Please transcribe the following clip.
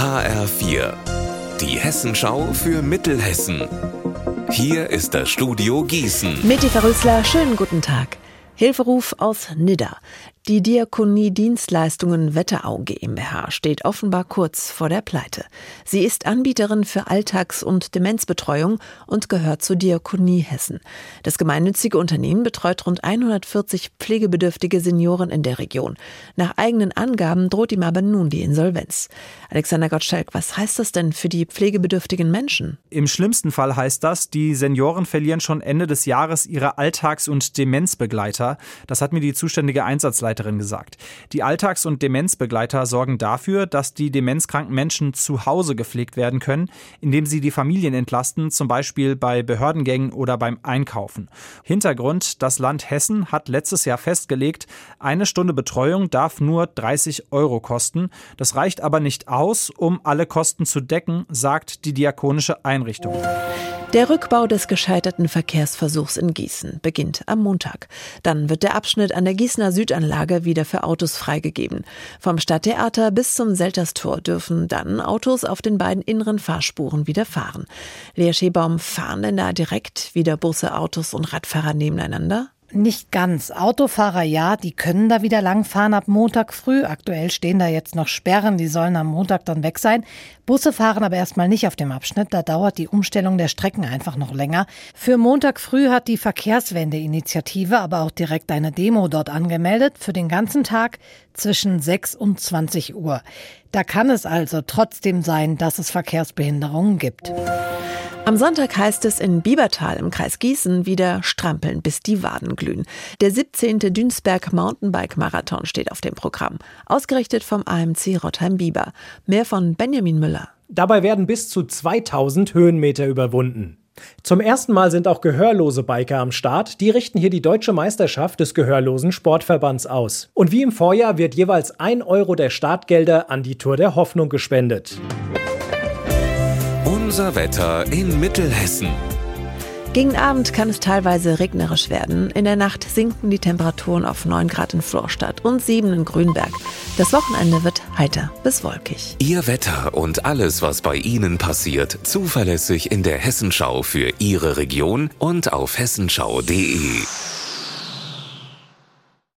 HR4, die Hessenschau für Mittelhessen. Hier ist das Studio Gießen. Meti Verrüßler, schönen guten Tag. Hilferuf aus Nidda. Die Diakonie Dienstleistungen Wetterau GmbH steht offenbar kurz vor der Pleite. Sie ist Anbieterin für Alltags- und Demenzbetreuung und gehört zur Diakonie Hessen. Das gemeinnützige Unternehmen betreut rund 140 pflegebedürftige Senioren in der Region. Nach eigenen Angaben droht ihm aber nun die Insolvenz. Alexander Gottschalk, was heißt das denn für die pflegebedürftigen Menschen? Im schlimmsten Fall heißt das, die Senioren verlieren schon Ende des Jahres ihre Alltags- und Demenzbegleiter. Das hat mir die zuständige Einsatzleiterin gesagt. Die Alltags- und Demenzbegleiter sorgen dafür, dass die demenzkranken Menschen zu Hause gepflegt werden können, indem sie die Familien entlasten, zum Beispiel bei Behördengängen oder beim Einkaufen. Hintergrund, das Land Hessen hat letztes Jahr festgelegt, eine Stunde Betreuung darf nur 30 Euro kosten. Das reicht aber nicht aus, um alle Kosten zu decken, sagt die diakonische Einrichtung. Der Rückbau des gescheiterten Verkehrsversuchs in Gießen beginnt am Montag. Dann wird der Abschnitt an der Gießener Südanlage wieder für Autos freigegeben. Vom Stadttheater bis zum Selterstor dürfen dann Autos auf den beiden inneren Fahrspuren wieder fahren. Lea Schebaum, fahren denn da direkt wieder Busse, Autos und Radfahrer nebeneinander? Nicht ganz. Autofahrer ja, die können da wieder langfahren ab Montag früh. Aktuell stehen da jetzt noch Sperren, die sollen am Montag dann weg sein. Busse fahren aber erstmal nicht auf dem Abschnitt, da dauert die Umstellung der Strecken einfach noch länger. Für Montag früh hat die Verkehrswende-Initiative aber auch direkt eine Demo dort angemeldet für den ganzen Tag zwischen 6 und 20 Uhr. Da kann es also trotzdem sein, dass es Verkehrsbehinderungen gibt. Am Sonntag heißt es in Biebertal im Kreis Gießen wieder strampeln, bis die Waden glühen. Der 17. Dünsberg Mountainbike Marathon steht auf dem Programm, ausgerichtet vom AMC Rottheim-Bieber. Mehr von Benjamin Müller. Dabei werden bis zu 2000 Höhenmeter überwunden. Zum ersten Mal sind auch gehörlose Biker am Start. Die richten hier die deutsche Meisterschaft des gehörlosen Sportverbands aus. Und wie im Vorjahr wird jeweils ein Euro der Startgelder an die Tour der Hoffnung gespendet. Unser Wetter in Mittelhessen. Gegen Abend kann es teilweise regnerisch werden. In der Nacht sinken die Temperaturen auf 9 Grad in Florstadt und 7 in Grünberg. Das Wochenende wird heiter bis wolkig. Ihr Wetter und alles, was bei Ihnen passiert, zuverlässig in der Hessenschau für Ihre Region und auf hessenschau.de.